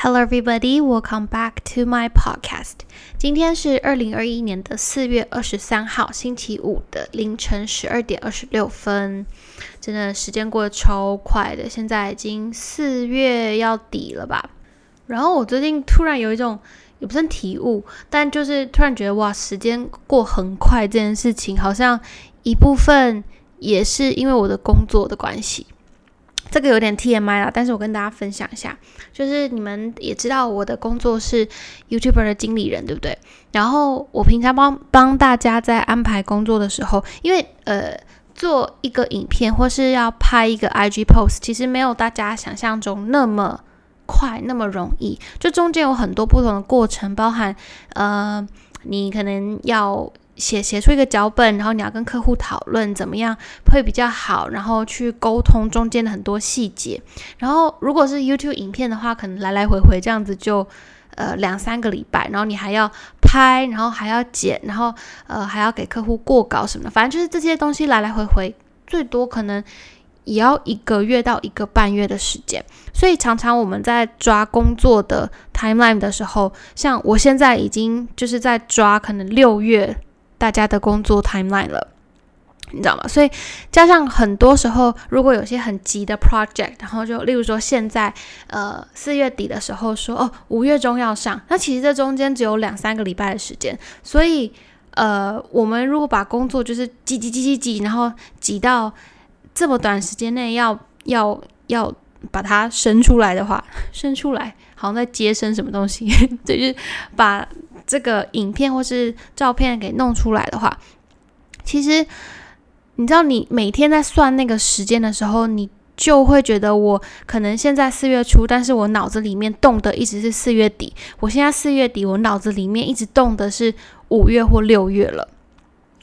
Hello, everybody. Welcome back to my podcast. 今天是二零二一年的四月二十三号，星期五的凌晨十二点二十六分。真的时间过得超快的，现在已经四月要底了吧？然后我最近突然有一种也不算体悟，但就是突然觉得哇，时间过很快这件事情，好像一部分也是因为我的工作的关系。这个有点 TMI 啦，但是我跟大家分享一下，就是你们也知道我的工作是 YouTuber 的经理人，对不对？然后我平常帮帮大家在安排工作的时候，因为呃做一个影片或是要拍一个 IG post，其实没有大家想象中那么快那么容易，就中间有很多不同的过程，包含呃你可能要。写写出一个脚本，然后你要跟客户讨论怎么样会比较好，然后去沟通中间的很多细节。然后如果是 YouTube 影片的话，可能来来回回这样子就呃两三个礼拜，然后你还要拍，然后还要剪，然后呃还要给客户过稿什么的，反正就是这些东西来来回回，最多可能也要一个月到一个半月的时间。所以常常我们在抓工作的 timeline 的时候，像我现在已经就是在抓可能六月。大家的工作 timeline 了，你知道吗？所以加上很多时候，如果有些很急的 project，然后就例如说现在呃四月底的时候说哦五月中要上，那其实这中间只有两三个礼拜的时间，所以呃我们如果把工作就是挤挤挤挤挤，然后挤到这么短时间内要要要把它生出来的话，生出来好像在接生什么东西，就是把。这个影片或是照片给弄出来的话，其实你知道，你每天在算那个时间的时候，你就会觉得我可能现在四月初，但是我脑子里面动的一直是四月底。我现在四月底，我脑子里面一直动的是五月或六月了。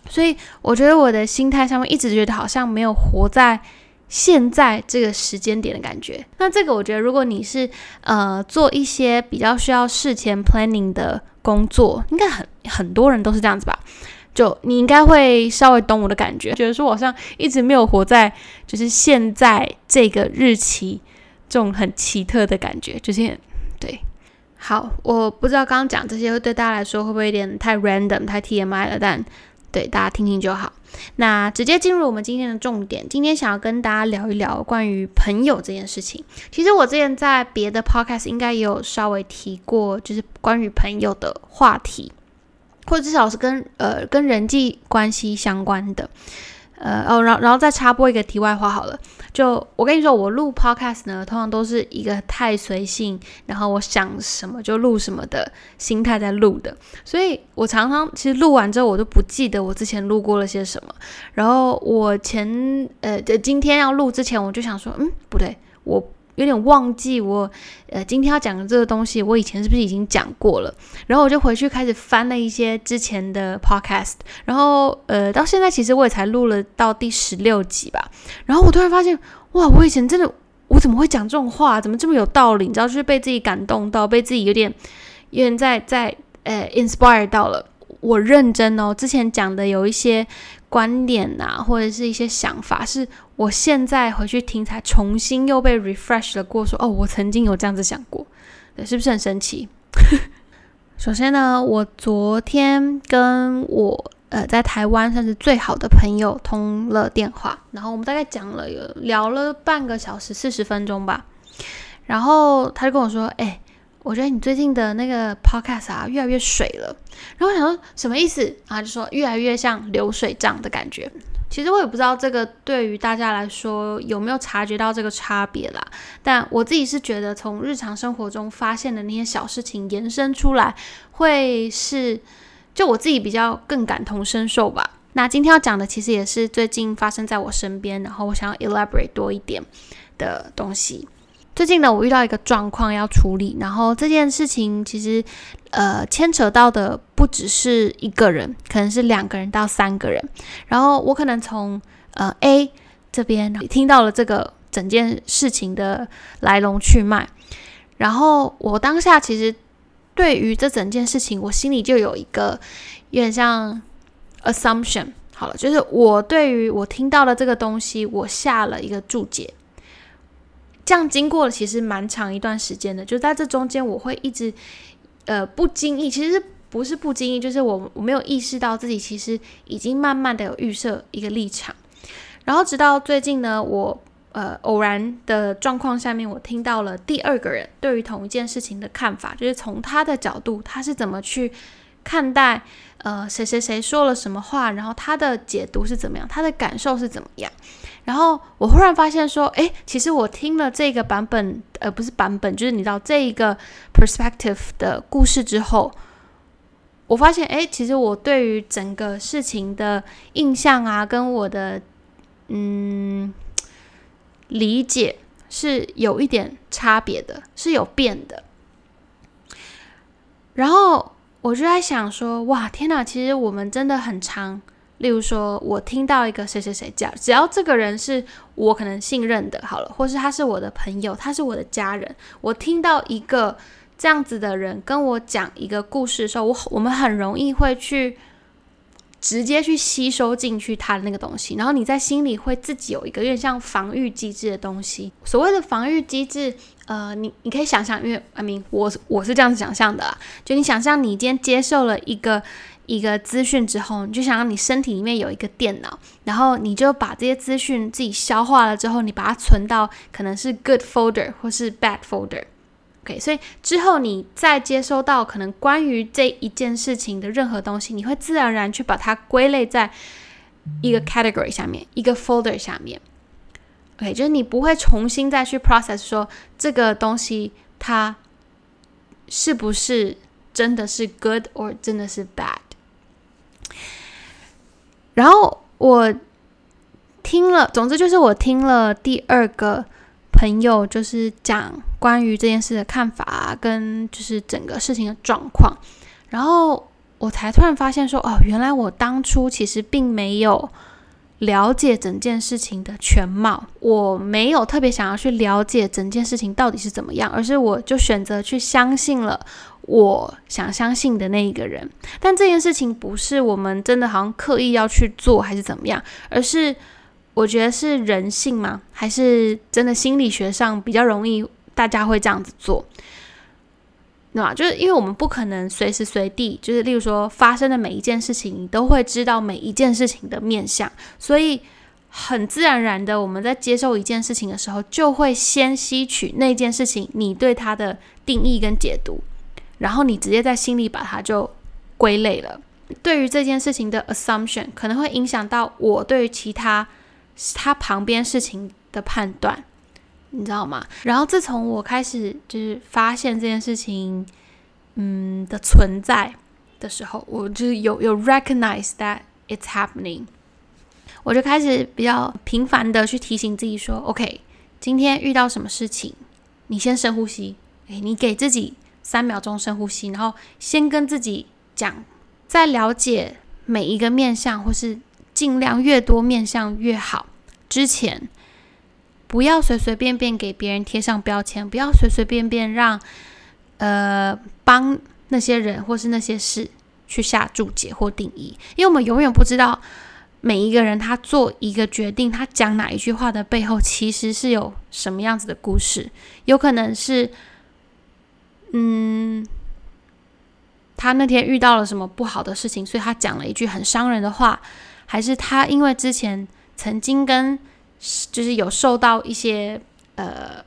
所以我觉得我的心态上面一直觉得好像没有活在。现在这个时间点的感觉，那这个我觉得，如果你是呃做一些比较需要事前 planning 的工作，应该很很多人都是这样子吧？就你应该会稍微懂我的感觉，觉得说好像一直没有活在就是现在这个日期这种很奇特的感觉，就是对。好，我不知道刚刚讲这些会对大家来说会不会有点太 random、太 TMI 了，但。对，大家听听就好。那直接进入我们今天的重点。今天想要跟大家聊一聊关于朋友这件事情。其实我之前在别的 podcast 应该也有稍微提过，就是关于朋友的话题，或者至少是跟呃跟人际关系相关的。呃哦，然然后再插播一个题外话好了，就我跟你说，我录 podcast 呢，通常都是一个太随性，然后我想什么就录什么的心态在录的，所以我常常其实录完之后，我都不记得我之前录过了些什么。然后我前呃今天要录之前，我就想说，嗯，不对，我。有点忘记我，呃，今天要讲的这个东西，我以前是不是已经讲过了？然后我就回去开始翻了一些之前的 podcast，然后，呃，到现在其实我也才录了到第十六集吧。然后我突然发现，哇，我以前真的，我怎么会讲这种话？怎么这么有道理？你知道，就是被自己感动到，被自己有点，有点在在，呃，inspire 到了。我认真哦，之前讲的有一些观点呐，或者是一些想法，是我现在回去听才重新又被 refresh 了过，说哦，我曾经有这样子想过，对，是不是很神奇？首先呢，我昨天跟我呃在台湾算是最好的朋友通了电话，然后我们大概讲了有聊了半个小时四十分钟吧，然后他就跟我说，哎。我觉得你最近的那个 podcast 啊，越来越水了。然后我想说什么意思啊？就说越来越像流水账的感觉。其实我也不知道这个对于大家来说有没有察觉到这个差别啦。但我自己是觉得，从日常生活中发现的那些小事情延伸出来，会是就我自己比较更感同身受吧。那今天要讲的其实也是最近发生在我身边，然后我想要 elaborate 多一点的东西。最近呢，我遇到一个状况要处理，然后这件事情其实，呃，牵扯到的不只是一个人，可能是两个人到三个人。然后我可能从呃 A 这边听到了这个整件事情的来龙去脉，然后我当下其实对于这整件事情，我心里就有一个有点像 assumption，好了，就是我对于我听到了这个东西，我下了一个注解。这样经过了其实蛮长一段时间的，就在这中间我会一直呃不经意，其实不是不经意，就是我我没有意识到自己其实已经慢慢的有预设一个立场，然后直到最近呢，我呃偶然的状况下面，我听到了第二个人对于同一件事情的看法，就是从他的角度，他是怎么去看待呃谁谁谁说了什么话，然后他的解读是怎么样，他的感受是怎么样。然后我忽然发现说，诶，其实我听了这个版本，呃，不是版本，就是你知道这一个 perspective 的故事之后，我发现，诶，其实我对于整个事情的印象啊，跟我的嗯理解是有一点差别的，是有变的。然后我就在想说，哇，天哪，其实我们真的很长。例如说，我听到一个谁谁谁讲，只要这个人是我可能信任的，好了，或是他是我的朋友，他是我的家人，我听到一个这样子的人跟我讲一个故事的时候，我我们很容易会去直接去吸收进去他的那个东西，然后你在心里会自己有一个有点像防御机制的东西。所谓的防御机制，呃，你你可以想象，因为阿明，我我是这样子想象的，就你想象你今天接受了一个。一个资讯之后，你就想让你身体里面有一个电脑，然后你就把这些资讯自己消化了之后，你把它存到可能是 good folder 或是 bad folder。OK，所以之后你再接收到可能关于这一件事情的任何东西，你会自然而然去把它归类在一个 category 下面，一个 folder 下面。OK，就是你不会重新再去 process 说这个东西它是不是真的是 good or 真的是 bad。然后我听了，总之就是我听了第二个朋友，就是讲关于这件事的看法，跟就是整个事情的状况。然后我才突然发现说，哦，原来我当初其实并没有了解整件事情的全貌，我没有特别想要去了解整件事情到底是怎么样，而是我就选择去相信了。我想相信的那一个人，但这件事情不是我们真的好像刻意要去做，还是怎么样？而是我觉得是人性吗？还是真的心理学上比较容易大家会这样子做，对吧？就是因为我们不可能随时随地，就是例如说发生的每一件事情，你都会知道每一件事情的面相，所以很自然而然的，我们在接受一件事情的时候，就会先吸取那件事情你对它的定义跟解读。然后你直接在心里把它就归类了。对于这件事情的 assumption，可能会影响到我对于其他他旁边事情的判断，你知道吗？然后自从我开始就是发现这件事情，嗯的存在的时候，我就有有 recognize that it's happening，我就开始比较频繁的去提醒自己说，OK，今天遇到什么事情，你先深呼吸，诶，你给自己。三秒钟深呼吸，然后先跟自己讲，在了解每一个面相，或是尽量越多面相越好。之前不要随随便便给别人贴上标签，不要随随便便让呃帮那些人或是那些事去下注解或定义，因为我们永远不知道每一个人他做一个决定，他讲哪一句话的背后其实是有什么样子的故事，有可能是。嗯，他那天遇到了什么不好的事情，所以他讲了一句很伤人的话，还是他因为之前曾经跟就是有受到一些呃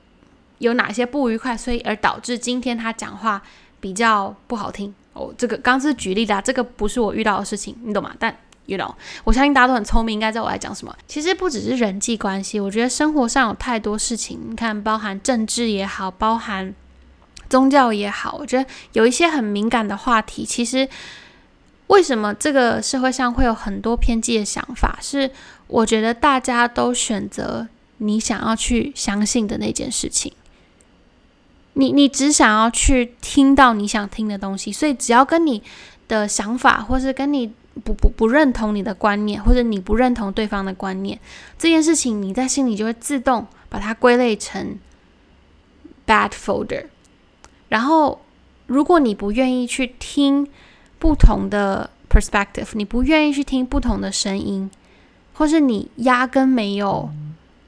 有哪些不愉快，所以而导致今天他讲话比较不好听哦。这个刚是举例的，这个不是我遇到的事情，你懂吗？但 you know，我相信大家都很聪明，应该知道我在讲什么。其实不只是人际关系，我觉得生活上有太多事情，你看，包含政治也好，包含。宗教也好，我觉得有一些很敏感的话题。其实，为什么这个社会上会有很多偏激的想法？是我觉得大家都选择你想要去相信的那件事情。你你只想要去听到你想听的东西，所以只要跟你的想法，或是跟你不不不认同你的观念，或者你不认同对方的观念，这件事情你在心里就会自动把它归类成 bad folder。然后，如果你不愿意去听不同的 perspective，你不愿意去听不同的声音，或是你压根没有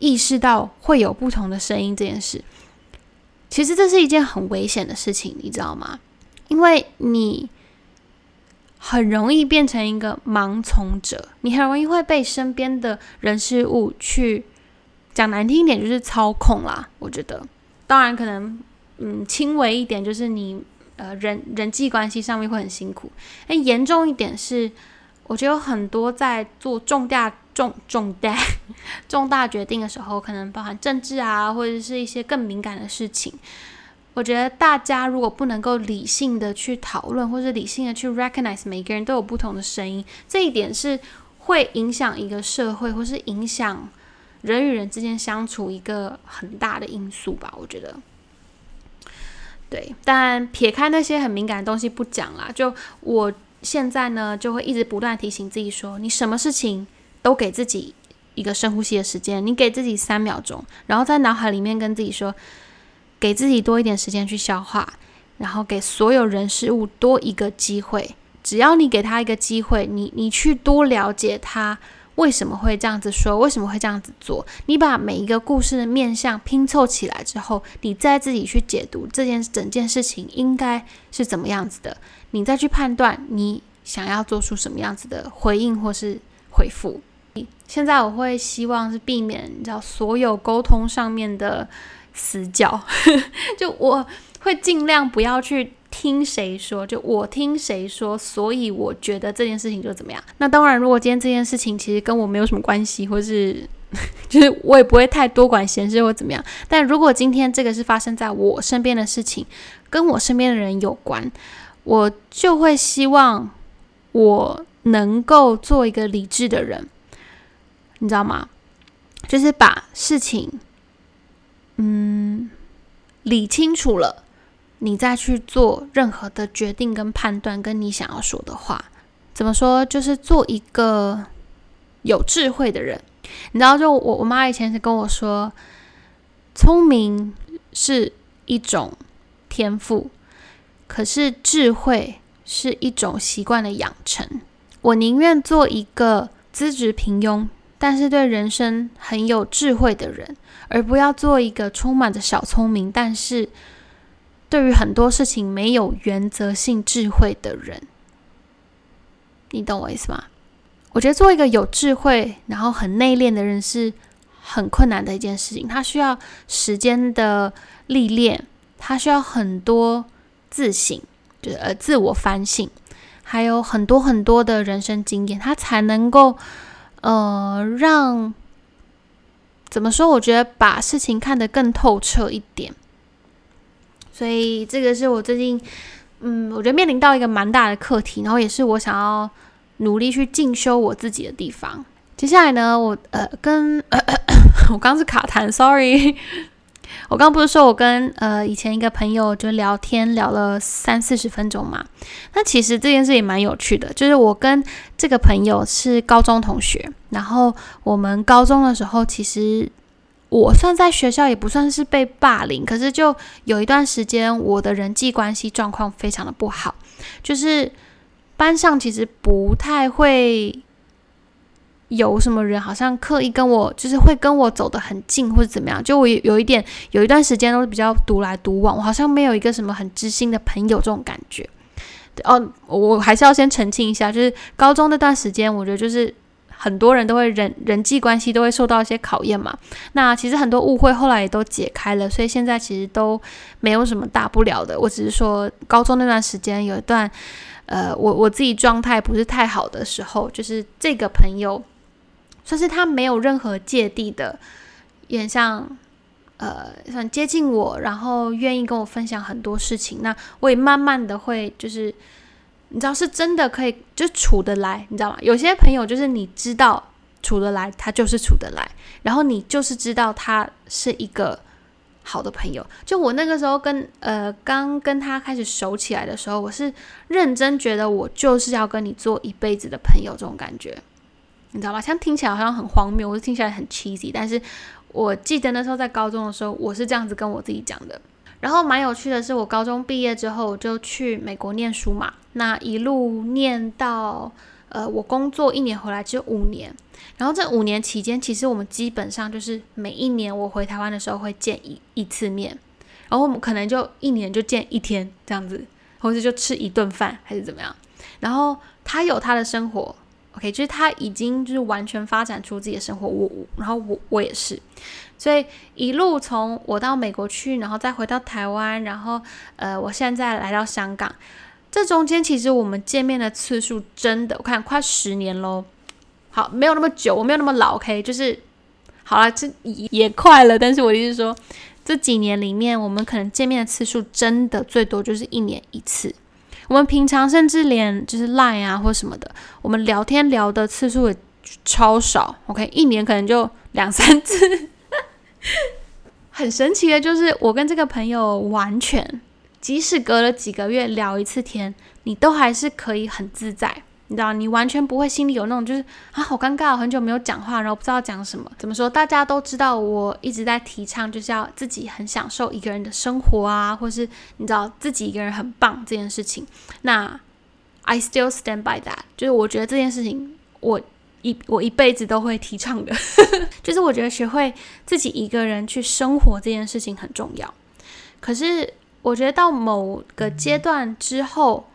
意识到会有不同的声音这件事。其实这是一件很危险的事情，你知道吗？因为你很容易变成一个盲从者，你很容易会被身边的人事物去讲难听一点，就是操控啦。我觉得，当然可能，嗯，轻微一点就是你呃人人际关系上面会很辛苦。哎，严重一点是，我觉得有很多在做重大重重大 重大决定的时候，可能包含政治啊，或者是一些更敏感的事情。我觉得大家如果不能够理性的去讨论，或者理性的去 recognize 每个人都有不同的声音，这一点是会影响一个社会，或是影响人与人之间相处一个很大的因素吧。我觉得，对。但撇开那些很敏感的东西不讲啦，就我现在呢，就会一直不断提醒自己说，你什么事情都给自己一个深呼吸的时间，你给自己三秒钟，然后在脑海里面跟自己说。给自己多一点时间去消化，然后给所有人事物多一个机会。只要你给他一个机会，你你去多了解他为什么会这样子说，为什么会这样子做。你把每一个故事的面相拼凑起来之后，你再自己去解读这件整件事情应该是怎么样子的，你再去判断你想要做出什么样子的回应或是回复。现在我会希望是避免你知道所有沟通上面的。死角，就我会尽量不要去听谁说，就我听谁说，所以我觉得这件事情就怎么样。那当然，如果今天这件事情其实跟我没有什么关系，或是 就是我也不会太多管闲事或怎么样。但如果今天这个是发生在我身边的事情，跟我身边的人有关，我就会希望我能够做一个理智的人，你知道吗？就是把事情。嗯，理清楚了，你再去做任何的决定跟判断，跟你想要说的话，怎么说？就是做一个有智慧的人。你知道，就我我妈以前是跟我说，聪明是一种天赋，可是智慧是一种习惯的养成。我宁愿做一个资质平庸。但是对人生很有智慧的人，而不要做一个充满着小聪明，但是对于很多事情没有原则性智慧的人。你懂我意思吗？我觉得做一个有智慧，然后很内敛的人是很困难的一件事情。他需要时间的历练，他需要很多自省，就是呃自我反省，还有很多很多的人生经验，他才能够。呃，让怎么说？我觉得把事情看得更透彻一点，所以这个是我最近，嗯，我觉得面临到一个蛮大的课题，然后也是我想要努力去进修我自己的地方。接下来呢，我呃，跟 我刚是卡痰，sorry。我刚不是说我跟呃以前一个朋友就聊天聊了三四十分钟嘛？那其实这件事也蛮有趣的，就是我跟这个朋友是高中同学，然后我们高中的时候，其实我算在学校也不算是被霸凌，可是就有一段时间我的人际关系状况非常的不好，就是班上其实不太会。有什么人好像刻意跟我，就是会跟我走得很近，或者怎么样？就我有一点，有一段时间都是比较独来独往，我好像没有一个什么很知心的朋友这种感觉。哦，我还是要先澄清一下，就是高中那段时间，我觉得就是很多人都会人人际关系都会受到一些考验嘛。那其实很多误会后来也都解开了，所以现在其实都没有什么大不了的。我只是说高中那段时间有一段，呃，我我自己状态不是太好的时候，就是这个朋友。算是他没有任何芥蒂的，也像，呃，很接近我，然后愿意跟我分享很多事情。那我也慢慢的会，就是你知道，是真的可以就处得来，你知道吗？有些朋友就是你知道处得来，他就是处得来，然后你就是知道他是一个好的朋友。就我那个时候跟呃刚跟他开始熟起来的时候，我是认真觉得我就是要跟你做一辈子的朋友，这种感觉。你知道吧？像听起来好像很荒谬，或者听起来很 cheesy，但是我记得那时候在高中的时候，我是这样子跟我自己讲的。然后蛮有趣的是，我高中毕业之后我就去美国念书嘛，那一路念到呃，我工作一年回来只有五年，然后这五年期间，其实我们基本上就是每一年我回台湾的时候会见一一次面，然后我们可能就一年就见一天这样子，或者就吃一顿饭还是怎么样。然后他有他的生活，OK，就是他已经就是完全发展出自己的生活，我然后我我也是，所以一路从我到美国去，然后再回到台湾，然后呃，我现在来到香港。这中间其实我们见面的次数真的，我看快十年喽。好，没有那么久，我没有那么老，OK，就是好了，这也快了。但是我意思是说，这几年里面，我们可能见面的次数真的最多就是一年一次。我们平常甚至连就是 Line 啊或什么的，我们聊天聊的次数也超少，OK，一年可能就两三次。很神奇的就是，我跟这个朋友完全。即使隔了几个月聊一次天，你都还是可以很自在，你知道，你完全不会心里有那种就是啊好尴尬，很久没有讲话，然后不知道讲什么。怎么说？大家都知道，我一直在提倡就是要自己很享受一个人的生活啊，或是你知道自己一个人很棒这件事情。那 I still stand by that，就是我觉得这件事情我一我一辈子都会提倡的，就是我觉得学会自己一个人去生活这件事情很重要。可是。我觉得到某个阶段之后，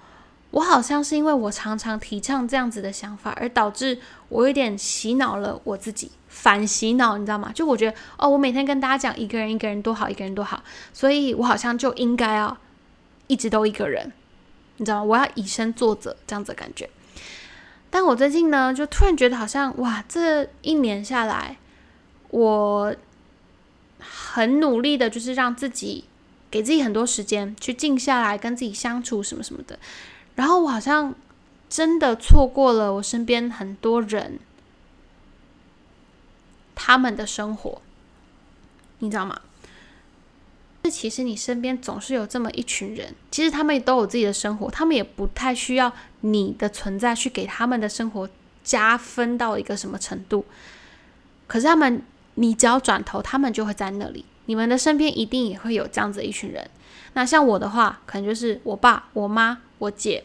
我好像是因为我常常提倡这样子的想法，而导致我有点洗脑了我自己，反洗脑，你知道吗？就我觉得哦，我每天跟大家讲一个人一个人多好，一个人多好，所以我好像就应该要一直都一个人，你知道吗？我要以身作则这样子的感觉。但我最近呢，就突然觉得好像哇，这一年下来，我很努力的，就是让自己。给自己很多时间去静下来跟自己相处什么什么的，然后我好像真的错过了我身边很多人他们的生活，你知道吗？这其实你身边总是有这么一群人，其实他们也都有自己的生活，他们也不太需要你的存在去给他们的生活加分到一个什么程度。可是他们，你只要转头，他们就会在那里。你们的身边一定也会有这样子一群人。那像我的话，可能就是我爸、我妈、我姐，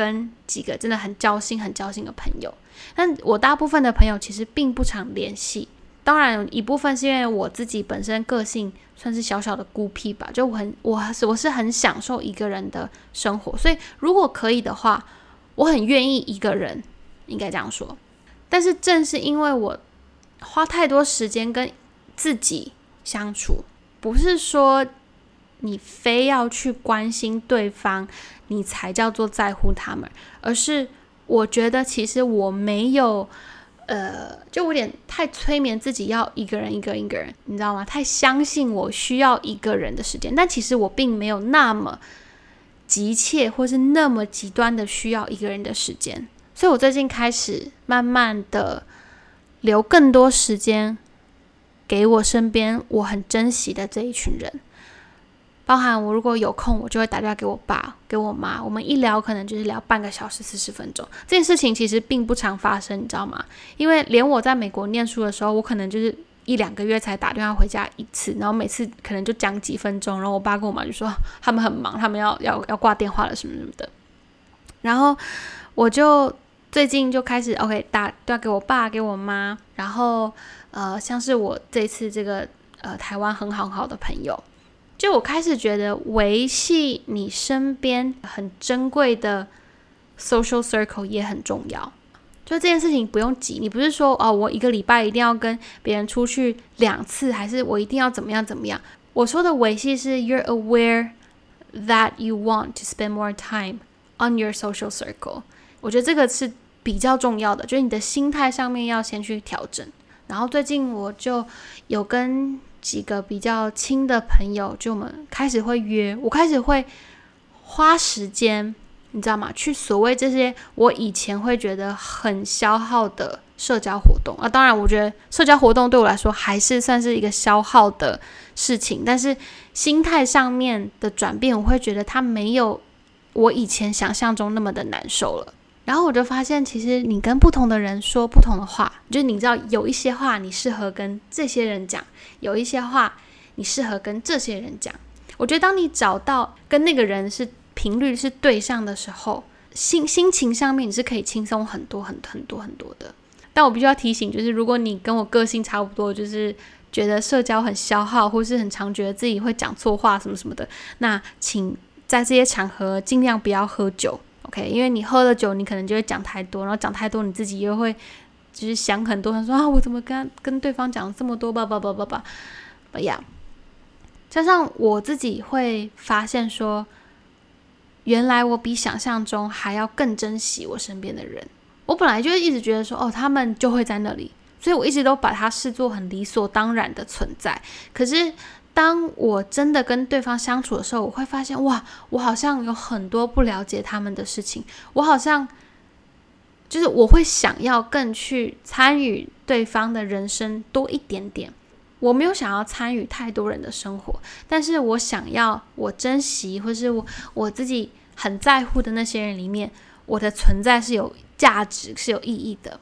跟几个真的很交心、很交心的朋友。但我大部分的朋友其实并不常联系。当然，一部分是因为我自己本身个性算是小小的孤僻吧，就我很我我是很享受一个人的生活，所以如果可以的话，我很愿意一个人，应该这样说。但是正是因为我花太多时间跟自己。相处不是说你非要去关心对方，你才叫做在乎他们，而是我觉得其实我没有，呃，就有点太催眠自己要一个人一个一个人，你知道吗？太相信我需要一个人的时间，但其实我并没有那么急切或是那么极端的需要一个人的时间，所以我最近开始慢慢的留更多时间。给我身边我很珍惜的这一群人，包含我如果有空，我就会打电话给我爸、给我妈，我们一聊可能就是聊半个小时、四十分钟。这件事情其实并不常发生，你知道吗？因为连我在美国念书的时候，我可能就是一两个月才打电话回家一次，然后每次可能就讲几分钟，然后我爸跟我妈就说 他们很忙，他们要要要挂电话了什么什么的。然后我就最近就开始 OK 打电话给我爸、给我妈，然后。呃，像是我这次这个呃台湾很好很好的朋友，就我开始觉得维系你身边很珍贵的 social circle 也很重要。就这件事情不用急，你不是说哦，我一个礼拜一定要跟别人出去两次，还是我一定要怎么样怎么样？我说的维系是 you're aware that you want to spend more time on your social circle。我觉得这个是比较重要的，就是你的心态上面要先去调整。然后最近我就有跟几个比较亲的朋友，就我们开始会约，我开始会花时间，你知道吗？去所谓这些我以前会觉得很消耗的社交活动啊。当然，我觉得社交活动对我来说还是算是一个消耗的事情，但是心态上面的转变，我会觉得它没有我以前想象中那么的难受了。然后我就发现，其实你跟不同的人说不同的话，就是你知道有一些话你适合跟这些人讲，有一些话你适合跟这些人讲。我觉得当你找到跟那个人是频率是对上的时候，心心情上面你是可以轻松很多很很多很多的。但我必须要提醒，就是如果你跟我个性差不多，就是觉得社交很消耗，或是很常觉得自己会讲错话什么什么的，那请在这些场合尽量不要喝酒，OK？因为你喝了酒，你可能就会讲太多，然后讲太多，你自己又会就是想很多，他说啊，我怎么跟跟对方讲这么多吧吧吧吧吧，哎呀，加上我自己会发现说，原来我比想象中还要更珍惜我身边的人。我本来就一直觉得说，哦，他们就会在那里，所以我一直都把它视作很理所当然的存在。可是，当我真的跟对方相处的时候，我会发现，哇，我好像有很多不了解他们的事情，我好像就是我会想要更去参与对方的人生多一点点。我没有想要参与太多人的生活，但是我想要我珍惜或是我我自己很在乎的那些人里面，我的存在是有。价值是有意义的。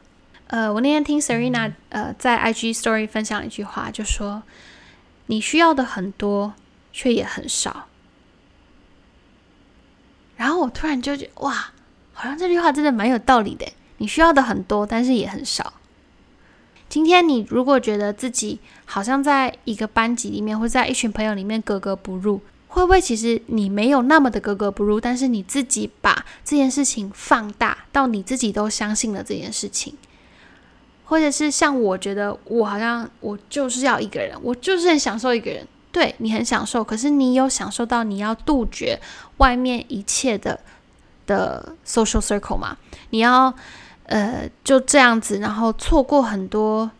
呃，我那天听 Serena 呃在 IG Story 分享一句话，就说你需要的很多，却也很少。然后我突然就觉得，哇，好像这句话真的蛮有道理的。你需要的很多，但是也很少。今天你如果觉得自己好像在一个班级里面，或在一群朋友里面格格不入。会不会其实你没有那么的格格不入，但是你自己把这件事情放大到你自己都相信了这件事情，或者是像我觉得我好像我就是要一个人，我就是很享受一个人。对你很享受，可是你有享受到你要杜绝外面一切的的 social circle 吗？你要呃就这样子，然后错过很多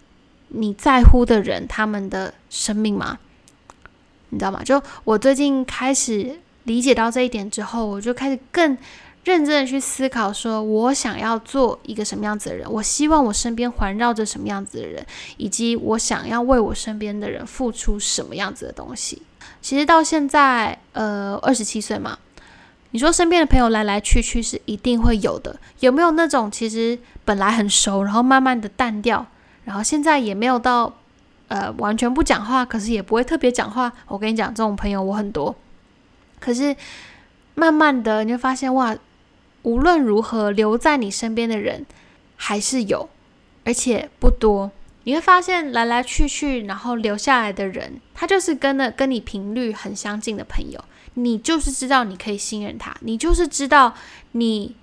你在乎的人他们的生命吗？你知道吗？就我最近开始理解到这一点之后，我就开始更认真的去思考，说我想要做一个什么样子的人，我希望我身边环绕着什么样子的人，以及我想要为我身边的人付出什么样子的东西。其实到现在，呃，二十七岁嘛，你说身边的朋友来来去去是一定会有的，有没有那种其实本来很熟，然后慢慢的淡掉，然后现在也没有到。呃，完全不讲话，可是也不会特别讲话。我跟你讲，这种朋友我很多。可是慢慢的，你就发现哇，无论如何留在你身边的人还是有，而且不多。你会发现来来去去，然后留下来的人，他就是跟的跟你频率很相近的朋友。你就是知道你可以信任他，你就是知道你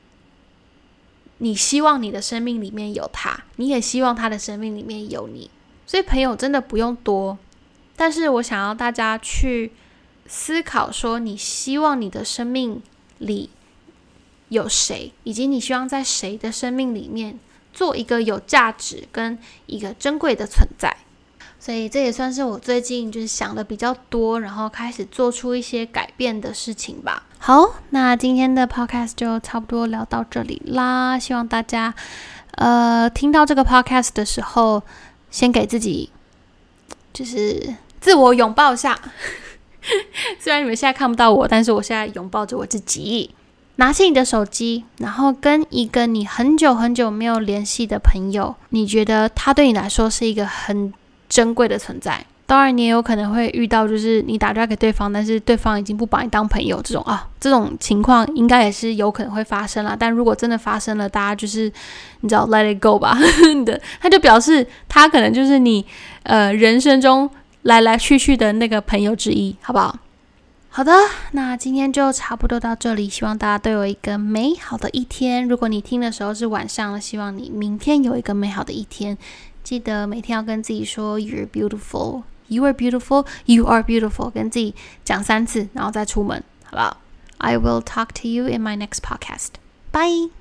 你希望你的生命里面有他，你也希望他的生命里面有你。所以朋友真的不用多，但是我想要大家去思考说，你希望你的生命里有谁，以及你希望在谁的生命里面做一个有价值跟一个珍贵的存在。所以这也算是我最近就是想的比较多，然后开始做出一些改变的事情吧。好，那今天的 podcast 就差不多聊到这里啦。希望大家呃听到这个 podcast 的时候。先给自己就是自我拥抱一下，虽然你们现在看不到我，但是我现在拥抱着我自己。拿起你的手机，然后跟一个你很久很久没有联系的朋友，你觉得他对你来说是一个很珍贵的存在。当然，你也有可能会遇到，就是你打电话给对方，但是对方已经不把你当朋友这种啊，这种情况应该也是有可能会发生了。但如果真的发生了，大家就是你知道，let it go 吧 的，他就表示他可能就是你呃人生中来来去去的那个朋友之一，好不好？好的，那今天就差不多到这里，希望大家都有一个美好的一天。如果你听的时候是晚上了，希望你明天有一个美好的一天。记得每天要跟自己说 "You are beautiful”。You are beautiful. You are beautiful. 跟自己讲三次，然后再出门，好不好？I will talk to you in my next podcast. Bye.